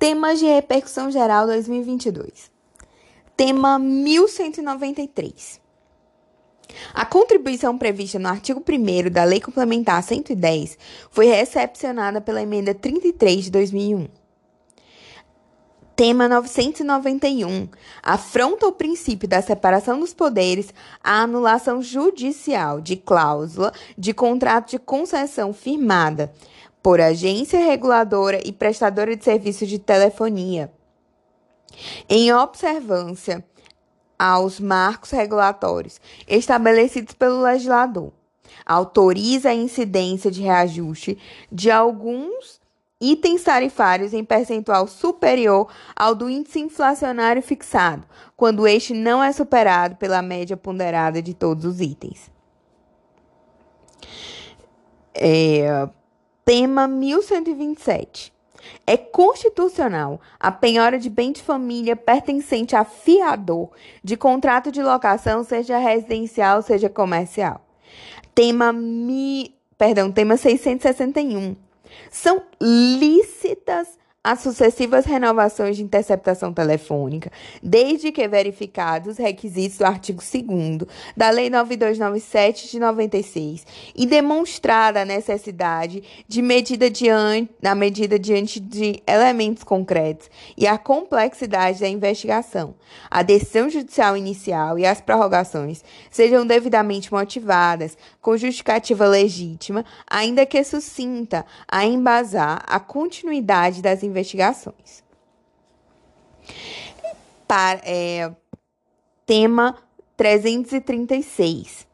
Temas de repercussão geral 2022. Tema 1193. A contribuição prevista no artigo 1 da Lei Complementar 110 foi recepcionada pela emenda 33 de 2001. Tema 991. Afronta o princípio da separação dos poderes a anulação judicial de cláusula de contrato de concessão firmada por agência reguladora e prestadora de serviços de telefonia, em observância aos marcos regulatórios estabelecidos pelo legislador. Autoriza a incidência de reajuste de alguns itens tarifários em percentual superior ao do índice inflacionário fixado, quando este não é superado pela média ponderada de todos os itens. É, Tema 1127. É constitucional a penhora de bem de família pertencente a fiador de contrato de locação, seja residencial, seja comercial. Tema mi, perdão, tema 661. São lícitas as sucessivas renovações de interceptação telefônica, desde que verificados os requisitos do artigo 2 da Lei 9297 de 96 e demonstrada a necessidade de medida diante, na medida diante de elementos concretos e a complexidade da investigação, a decisão judicial inicial e as prorrogações sejam devidamente motivadas, com justificativa legítima, ainda que sucinta, a embasar a continuidade das investigações. Para, é, tema 336.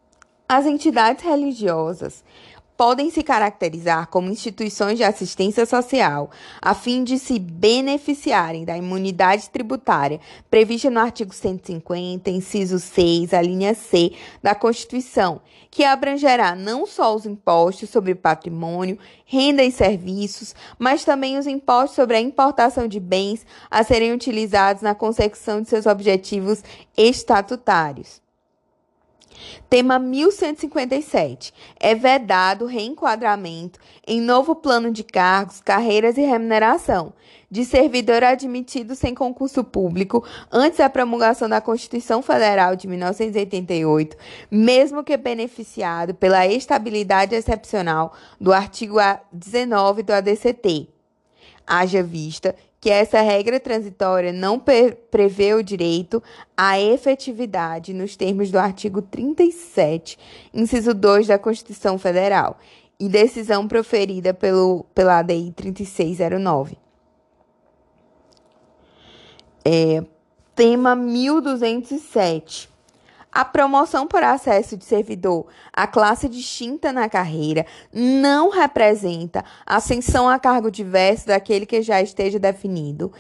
As entidades religiosas podem se caracterizar como instituições de assistência social, a fim de se beneficiarem da imunidade tributária prevista no artigo 150, inciso 6, a linha C da Constituição, que abrangerá não só os impostos sobre patrimônio, renda e serviços, mas também os impostos sobre a importação de bens a serem utilizados na consecução de seus objetivos estatutários. Tema 1157. É vedado reenquadramento em novo plano de cargos, carreiras e remuneração de servidor admitido sem concurso público antes da promulgação da Constituição Federal de 1988, mesmo que beneficiado pela estabilidade excepcional do artigo 19 do ADCT. Haja vista que essa regra transitória não prevê o direito à efetividade nos termos do artigo 37, inciso 2 da Constituição Federal, e decisão proferida pelo, pela ADI 3609. É, tema 1207 a promoção por acesso de servidor à classe distinta na carreira não representa ascensão a cargo diverso daquele que já esteja definido,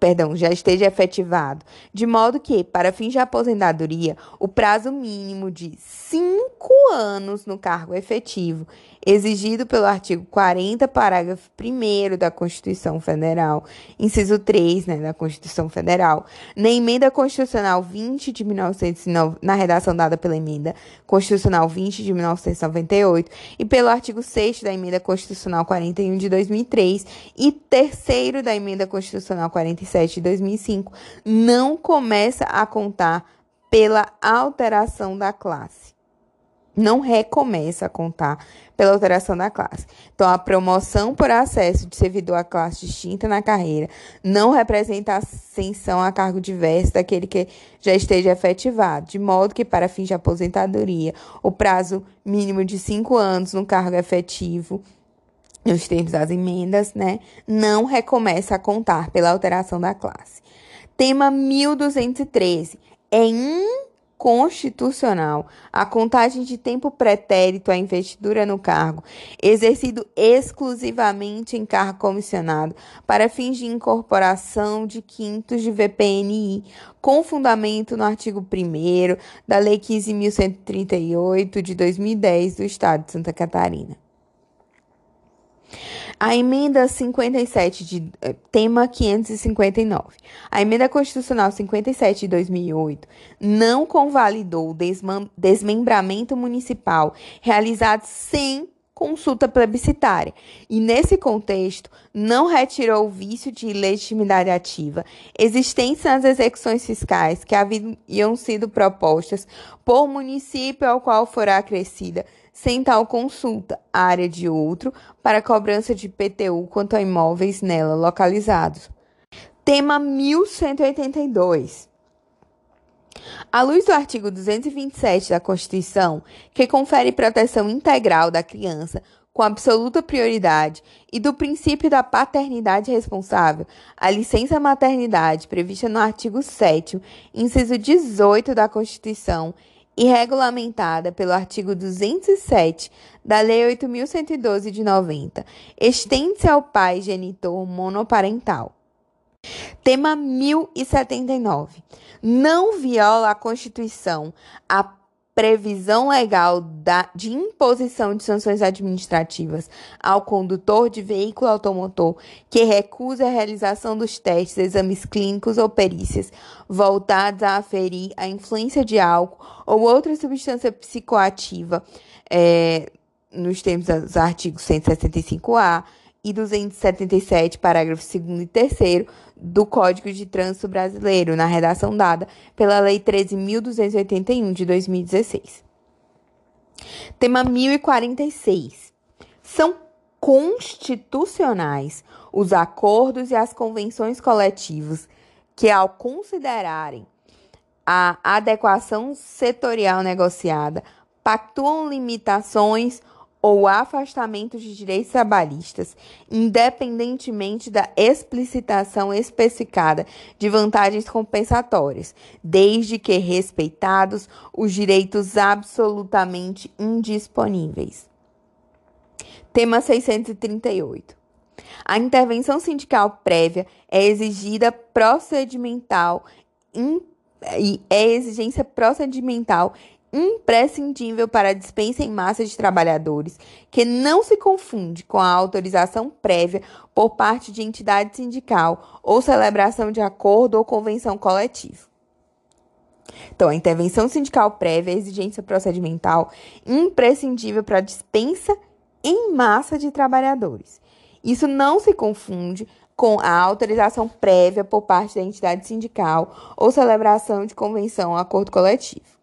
perdão, já esteja efetivado, de modo que, para fins de aposentadoria, o prazo mínimo de cinco anos no cargo efetivo exigido pelo artigo 40, parágrafo 1 da Constituição Federal, inciso 3 né, da Constituição Federal, na emenda constitucional 20 de 1909, na redação dada pela emenda constitucional 20 de 1998 e pelo artigo 6 da emenda constitucional 41 de 2003 e terceiro da emenda constitucional 47 de 2005, não começa a contar pela alteração da classe não recomeça a contar pela alteração da classe. Então, a promoção por acesso de servidor à classe distinta na carreira não representa ascensão a cargo diverso daquele que já esteja efetivado, de modo que, para fins de aposentadoria, o prazo mínimo de cinco anos no cargo efetivo nos termos das emendas, né, não recomeça a contar pela alteração da classe. Tema 1213 é constitucional a contagem de tempo pretérito à investidura no cargo, exercido exclusivamente em cargo comissionado, para fins de incorporação de quintos de VPNI, com fundamento no artigo 1 da Lei 15.138 de 2010 do Estado de Santa Catarina. A emenda 57 de eh, tema 559. A emenda constitucional 57 de 2008 não convalidou o desmembramento municipal realizado sem consulta plebiscitária. E nesse contexto, não retirou o vício de legitimidade ativa existente nas execuções fiscais que haviam sido propostas por município ao qual fora acrescida sem tal consulta, área de outro, para cobrança de PTU quanto a imóveis nela localizados. Tema 1182. À luz do artigo 227 da Constituição, que confere proteção integral da criança com absoluta prioridade, e do princípio da paternidade responsável, a licença maternidade prevista no artigo 7, inciso 18 da Constituição, e regulamentada pelo artigo 207 da Lei 8.112 de 90, estende-se ao pai genitor monoparental. Tema 1079. Não viola a Constituição a previsão legal da, de imposição de sanções administrativas ao condutor de veículo automotor que recusa a realização dos testes, exames clínicos ou perícias voltados a aferir a influência de álcool ou outra substância psicoativa, é, nos termos dos artigos 165A e 277, parágrafos 2 e 3 do Código de Trânsito Brasileiro, na redação dada pela Lei 13.281 de 2016. Tema 1046. São constitucionais os acordos e as convenções coletivas que, ao considerarem a adequação setorial negociada, pactuam limitações ou afastamento de direitos trabalhistas, independentemente da explicitação especificada de vantagens compensatórias, desde que respeitados os direitos absolutamente indisponíveis. Tema 638. A intervenção sindical prévia é exigida procedimental e é exigência procedimental imprescindível para a dispensa em massa de trabalhadores, que não se confunde com a autorização prévia por parte de entidade sindical ou celebração de acordo ou convenção coletiva. Então, a intervenção sindical prévia é exigência procedimental imprescindível para a dispensa em massa de trabalhadores. Isso não se confunde com a autorização prévia por parte da entidade sindical ou celebração de convenção ou acordo coletivo.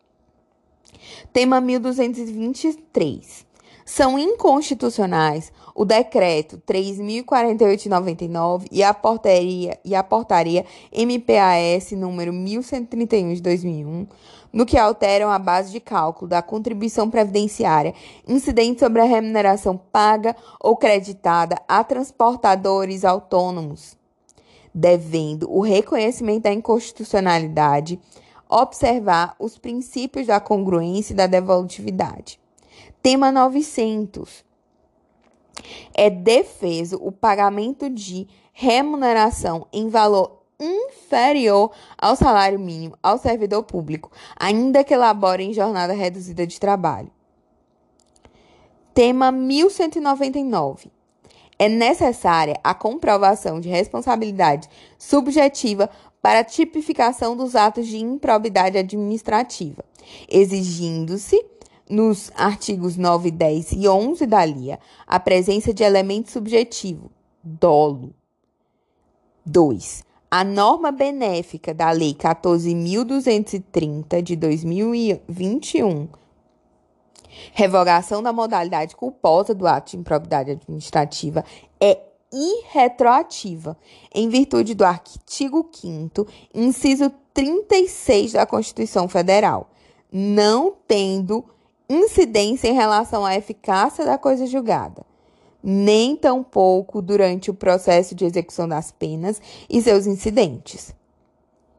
Tema 1223. São inconstitucionais o decreto 3048/99 e a portaria e a portaria MPAS número 1131 de 2001, no que alteram a base de cálculo da contribuição previdenciária incidente sobre a remuneração paga ou creditada a transportadores autônomos, devendo o reconhecimento da inconstitucionalidade observar os princípios da congruência e da devolutividade. Tema 900. É defeso o pagamento de remuneração em valor inferior ao salário mínimo ao servidor público, ainda que elabore em jornada reduzida de trabalho. Tema 1199. É necessária a comprovação de responsabilidade subjetiva para a tipificação dos atos de improbidade administrativa, exigindo-se nos artigos 9, 10 e 11 da LIA a presença de elemento subjetivo, dolo. 2. A norma benéfica da Lei 14.230 de 2021, revogação da modalidade culposa do ato de improbidade administrativa, irretroativa, em virtude do artigo 5 inciso 36 da Constituição Federal, não tendo incidência em relação à eficácia da coisa julgada, nem tampouco durante o processo de execução das penas e seus incidentes.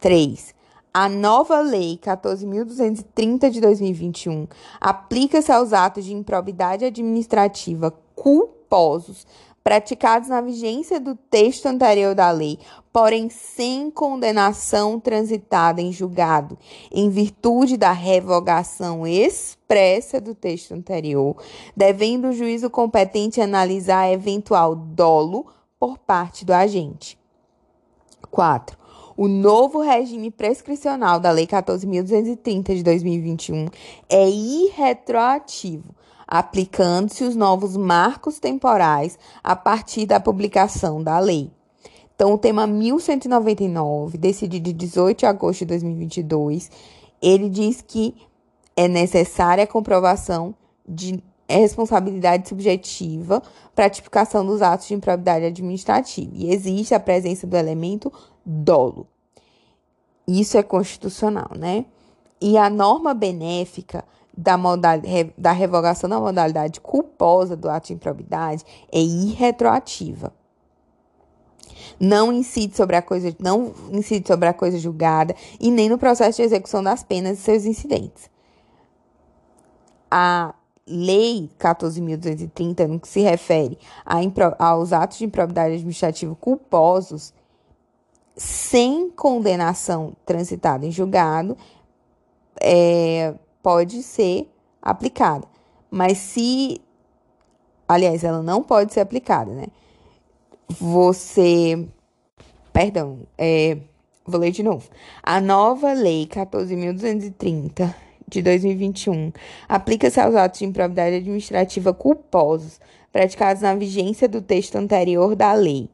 3. A nova Lei 14.230 de 2021 aplica-se aos atos de improbidade administrativa culposos praticados na vigência do texto anterior da lei, porém sem condenação transitada em julgado, em virtude da revogação expressa do texto anterior, devendo o juízo competente analisar eventual dolo por parte do agente. 4. O novo regime prescricional da Lei 14.230 de 2021 é irretroativo aplicando-se os novos marcos temporais a partir da publicação da lei. Então, o tema 1199, decidido de 18 de agosto de 2022, ele diz que é necessária a comprovação de responsabilidade subjetiva para a tipificação dos atos de improbidade administrativa e existe a presença do elemento dolo. Isso é constitucional, né? E a norma benéfica da, da revogação da modalidade culposa do ato de improbidade é irretroativa. Não incide sobre a coisa, não incide sobre a coisa julgada e nem no processo de execução das penas e seus incidentes. A Lei 14.230, no que se refere a, aos atos de improbidade administrativa culposos, sem condenação transitada em julgado, é, pode ser aplicada. Mas se. Aliás, ela não pode ser aplicada, né? Você. Perdão, é, vou ler de novo. A nova Lei 14.230 de 2021 aplica-se aos atos de improbidade administrativa culposos praticados na vigência do texto anterior da lei,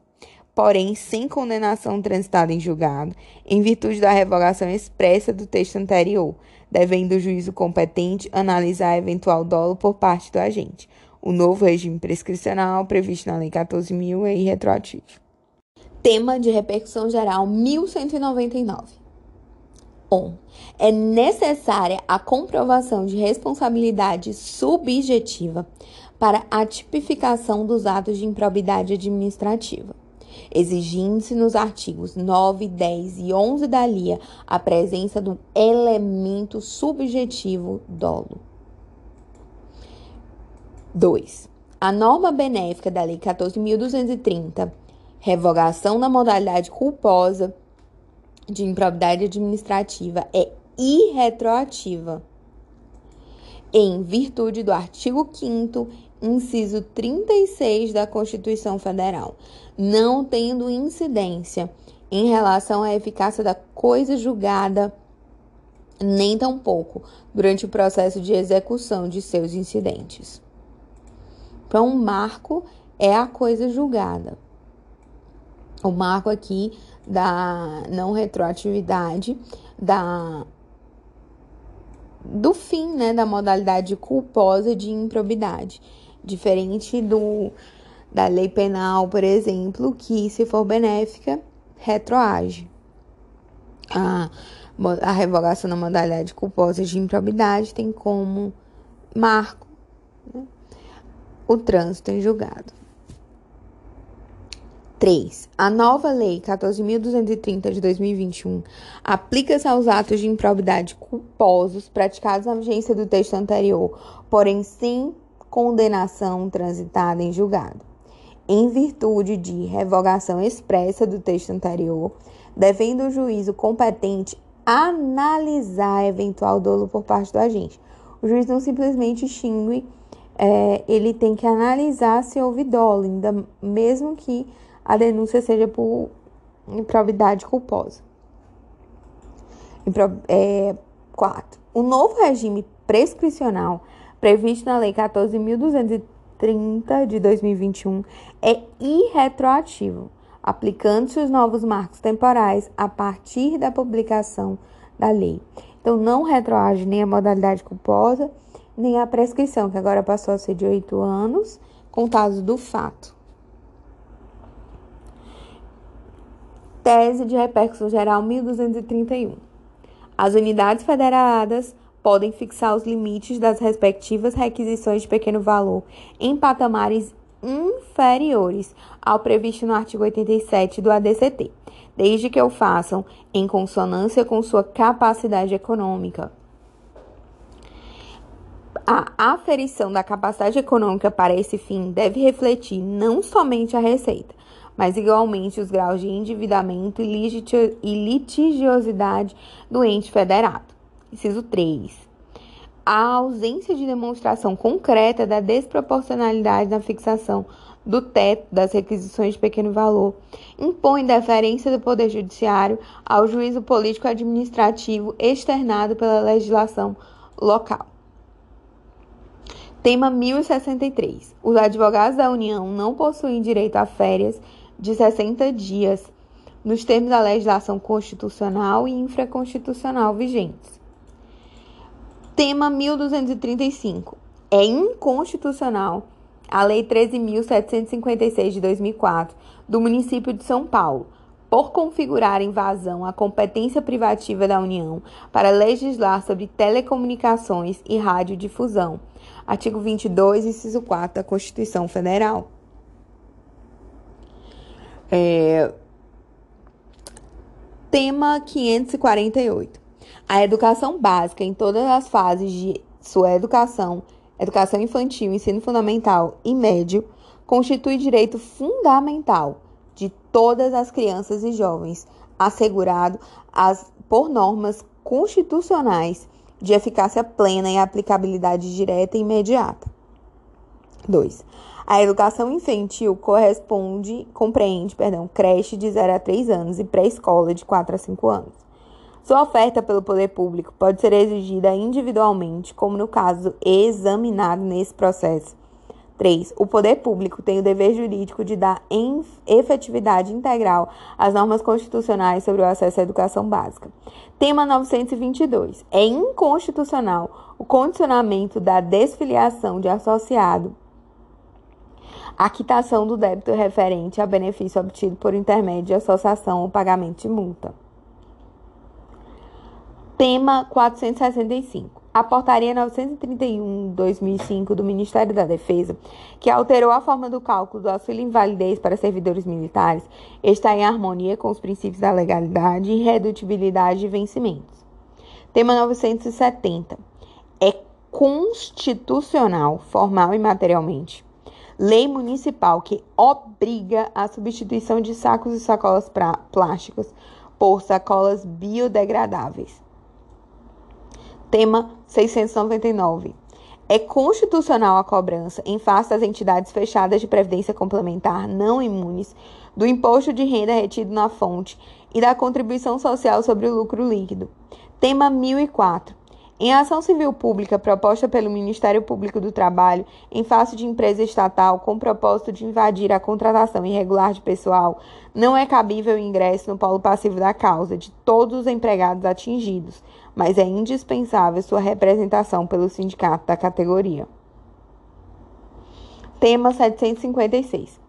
porém sem condenação transitada em julgado, em virtude da revogação expressa do texto anterior, devendo o juízo competente analisar eventual dolo por parte do agente. O novo regime prescricional previsto na Lei 14.000 é irretroativo. Tema de repercussão geral 1199. 1. É necessária a comprovação de responsabilidade subjetiva para a tipificação dos atos de improbidade administrativa, exigindo-se nos artigos 9, 10 e 11 da LIA a presença do elemento subjetivo dolo. 2. A norma benéfica da Lei 14.230, revogação da modalidade culposa de improbidade administrativa é irretroativa, em virtude do artigo 5 inciso 36 da Constituição Federal, não tendo incidência em relação à eficácia da coisa julgada, nem tampouco durante o processo de execução de seus incidentes. Então, o marco é a coisa julgada. O marco aqui da não retroatividade, da do fim, né, da modalidade culposa de improbidade, diferente do da lei penal, por exemplo, que se for benéfica, retroage. A, a revogação da modalidade culposa de improbidade tem como marco né, o trânsito em julgado. 3. A nova Lei 14.230 de 2021 aplica-se aos atos de improbidade culposos praticados na vigência do texto anterior, porém sem condenação transitada em julgado. Em virtude de revogação expressa do texto anterior, devendo o juízo competente analisar eventual dolo por parte do agente. O juiz não simplesmente extingue, é, ele tem que analisar se houve dolo, ainda mesmo que a denúncia seja por improbidade culposa. É, 4. O novo regime prescricional previsto na Lei 14.230 de 2021 é irretroativo, aplicando-se os novos marcos temporais a partir da publicação da lei. Então, não retroage nem a modalidade culposa, nem a prescrição, que agora passou a ser de oito anos, contados do fato. Tese de repercussão geral 1231. As unidades federadas podem fixar os limites das respectivas requisições de pequeno valor em patamares inferiores ao previsto no artigo 87 do ADCT, desde que o façam em consonância com sua capacidade econômica. A aferição da capacidade econômica para esse fim deve refletir não somente a receita, mas igualmente os graus de endividamento e litigiosidade do ente federado. Inciso 3. A ausência de demonstração concreta da desproporcionalidade na fixação do teto das requisições de pequeno valor impõe deferência do Poder Judiciário ao juízo político administrativo externado pela legislação local. Tema 1063. Os advogados da União não possuem direito a férias de 60 dias nos termos da legislação constitucional e infraconstitucional vigentes. Tema 1235. É inconstitucional a Lei 13.756 de 2004 do município de São Paulo, por configurar invasão à competência privativa da União para legislar sobre telecomunicações e radiodifusão. Artigo 22, inciso 4 da Constituição Federal. É... Tema 548. A educação básica em todas as fases de sua educação, educação infantil, ensino fundamental e médio, constitui direito fundamental de todas as crianças e jovens, assegurado as, por normas constitucionais de eficácia plena e aplicabilidade direta e imediata. 2. A educação infantil corresponde, compreende, perdão, creche de 0 a 3 anos e pré-escola de 4 a 5 anos. Sua oferta pelo poder público pode ser exigida individualmente, como no caso examinado nesse processo. 3. O poder público tem o dever jurídico de dar efetividade integral às normas constitucionais sobre o acesso à educação básica. Tema 922. É inconstitucional o condicionamento da desfiliação de associado a quitação do débito referente a benefício obtido por intermédio de associação ou pagamento de multa. Tema 465. A Portaria 931-2005 do Ministério da Defesa, que alterou a forma do cálculo do auxílio invalidez para servidores militares, está em harmonia com os princípios da legalidade e redutibilidade de vencimentos. Tema 970. É constitucional, formal e materialmente, lei municipal que obriga a substituição de sacos e sacolas plásticas por sacolas biodegradáveis. Tema 699. É constitucional a cobrança, em face das entidades fechadas de previdência complementar não imunes, do imposto de renda retido na fonte e da contribuição social sobre o lucro líquido. Tema 1004. Em ação civil pública proposta pelo Ministério Público do Trabalho em face de empresa estatal com propósito de invadir a contratação irregular de pessoal, não é cabível o ingresso no polo passivo da causa de todos os empregados atingidos, mas é indispensável sua representação pelo sindicato da categoria. Tema 756.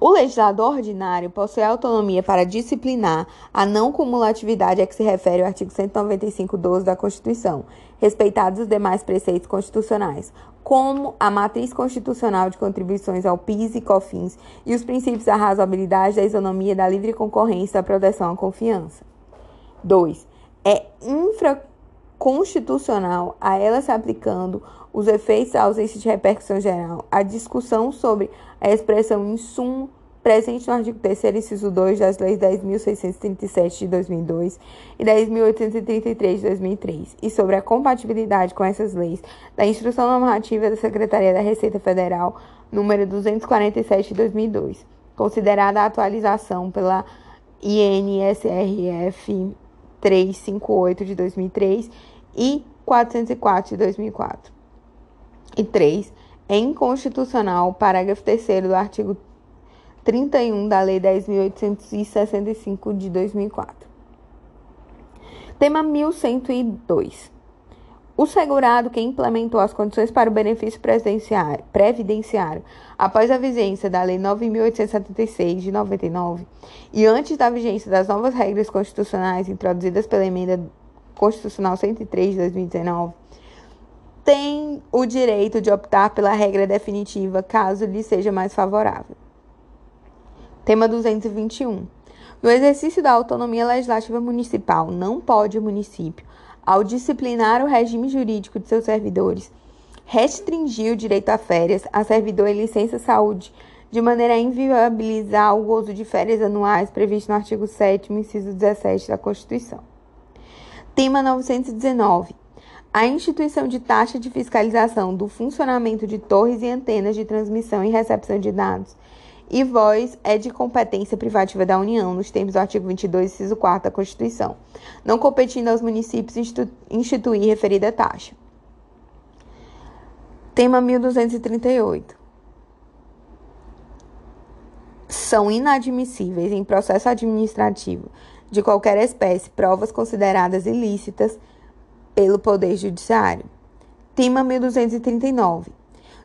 O legislador ordinário possui autonomia para disciplinar a não cumulatividade a que se refere o artigo 195.12 da Constituição, respeitados os demais preceitos constitucionais, como a matriz constitucional de contribuições ao PIS e COFINS e os princípios da razoabilidade, da isonomia, da livre concorrência da proteção à confiança. 2. É infraconstitucional a ela se aplicando os efeitos da ausência de repercussão geral, a discussão sobre a expressão insumo presente no artigo 3 inciso 2 das leis 10.637 de 2002 e 10.833 de 2003, e sobre a compatibilidade com essas leis da Instrução Normativa da Secretaria da Receita Federal, número 247 de 2002, considerada a atualização pela INSRF 358 de 2003 e 404 de 2004. E 3 é inconstitucional o parágrafo 3 do artigo 31 da Lei 10.865 de 2004. Tema 1102. O segurado que implementou as condições para o benefício previdenciário após a vigência da Lei 9.876 de 99 e antes da vigência das novas regras constitucionais introduzidas pela Emenda Constitucional 103 de 2019 tem o direito de optar pela regra definitiva caso lhe seja mais favorável. Tema 221. No exercício da autonomia legislativa municipal, não pode o município, ao disciplinar o regime jurídico de seus servidores, restringir o direito a férias a servidor em licença saúde, de maneira a inviabilizar o gozo de férias anuais previsto no artigo 7 inciso 17 da Constituição. Tema 919 a instituição de taxa de fiscalização do funcionamento de torres e antenas de transmissão e recepção de dados e voz é de competência privativa da União, nos termos do artigo 22, inciso 4 da Constituição, não competindo aos municípios institu instituir referida taxa. Tema 1238. São inadmissíveis em processo administrativo de qualquer espécie provas consideradas ilícitas pelo Poder Judiciário. Tema 1239.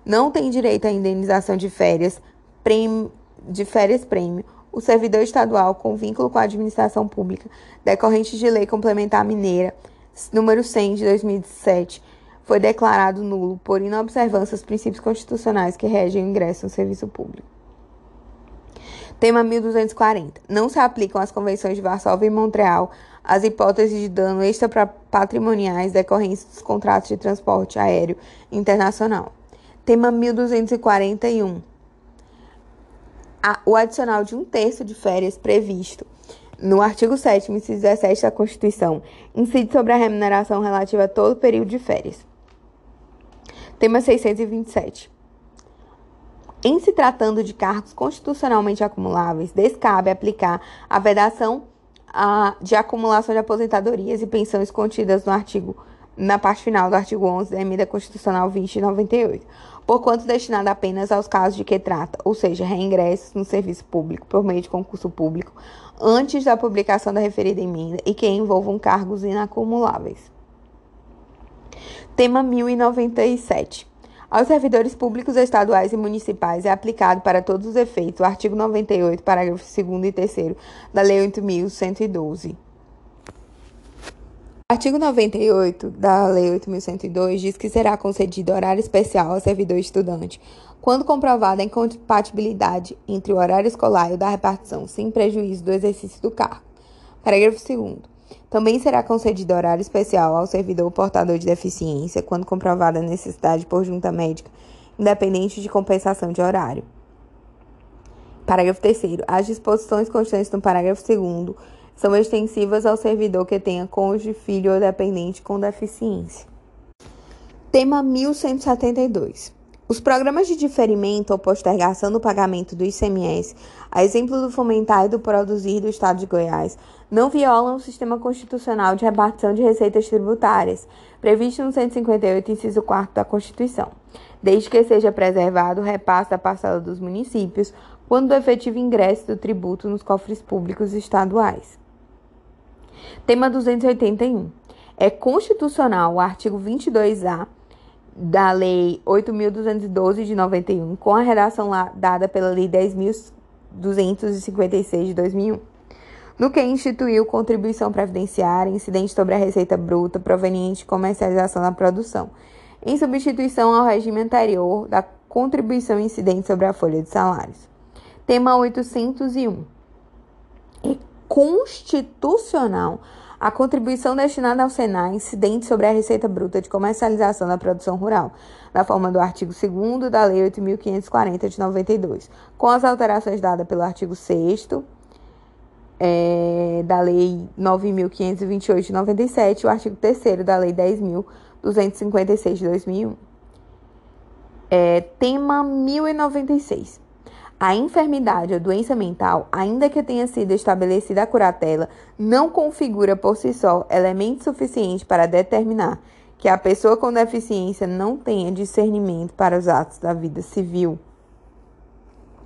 Não tem direito à indenização de férias, prêmio, de férias prêmio o servidor estadual com vínculo com a administração pública decorrente de lei complementar mineira número 100 de 2007 foi declarado nulo por inobservância aos princípios constitucionais que regem o ingresso no serviço público. Tema 1240. Não se aplicam às convenções de Varsóvia e Montreal as hipóteses de dano extrapatrimoniais decorrentes dos contratos de transporte aéreo internacional. Tema 1241. O adicional de um terço de férias previsto no artigo 7 inciso 17 da Constituição incide sobre a remuneração relativa a todo período de férias. Tema 627. Em se tratando de cargos constitucionalmente acumuláveis, descabe aplicar a vedação de acumulação de aposentadorias e pensões contidas no artigo na parte final do artigo 11 da Emenda Constitucional 2098, porquanto destinada apenas aos casos de que trata, ou seja, reingressos no serviço público por meio de concurso público, antes da publicação da referida emenda e que envolvam cargos inacumuláveis. Tema 1097. Aos servidores públicos estaduais e municipais é aplicado para todos os efeitos o artigo 98, parágrafos 2 e 3 da Lei 8112. Artigo 98 da Lei 8.102 diz que será concedido horário especial ao servidor estudante, quando comprovada a incompatibilidade entre o horário escolar e o da repartição, sem prejuízo do exercício do cargo. Parágrafo 2 Também será concedido horário especial ao servidor portador de deficiência, quando comprovada a necessidade por junta médica, independente de compensação de horário. Parágrafo 3 As disposições constantes no parágrafo 2 são extensivas ao servidor que tenha cônjuge, filho ou dependente com deficiência. Tema 1172. Os programas de diferimento ou postergação do pagamento do ICMS, a exemplo do Fomentar e do Produzir do Estado de Goiás, não violam o sistema constitucional de repartição de receitas tributárias, previsto no 158, inciso 4 da Constituição, desde que seja preservado o repasse da parcela dos municípios quando do efetivo ingresso do tributo nos cofres públicos estaduais. Tema 281. É constitucional o artigo 22A da Lei 8.212 de 91, com a redação lá, dada pela Lei 10.256 de 2001, no que instituiu contribuição previdenciária incidente sobre a receita bruta proveniente de comercialização da produção, em substituição ao regime anterior da contribuição incidente sobre a folha de salários. Tema 801 constitucional a contribuição destinada ao Senai incidente sobre a receita bruta de comercialização da produção rural, na forma do artigo 2 da Lei 8.540 de 92, com as alterações dadas pelo artigo 6 é, da Lei 9.528 de 97 e o artigo 3 da Lei 10.256 de 2001. É, tema 1096. A enfermidade ou doença mental, ainda que tenha sido estabelecida a curatela, não configura por si só elemento suficiente para determinar que a pessoa com deficiência não tenha discernimento para os atos da vida civil.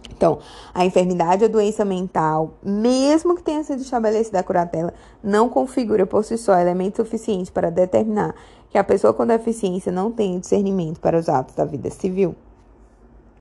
Então, a enfermidade ou doença mental, mesmo que tenha sido estabelecida a curatela, não configura por si só elemento suficiente para determinar que a pessoa com deficiência não tenha discernimento para os atos da vida civil.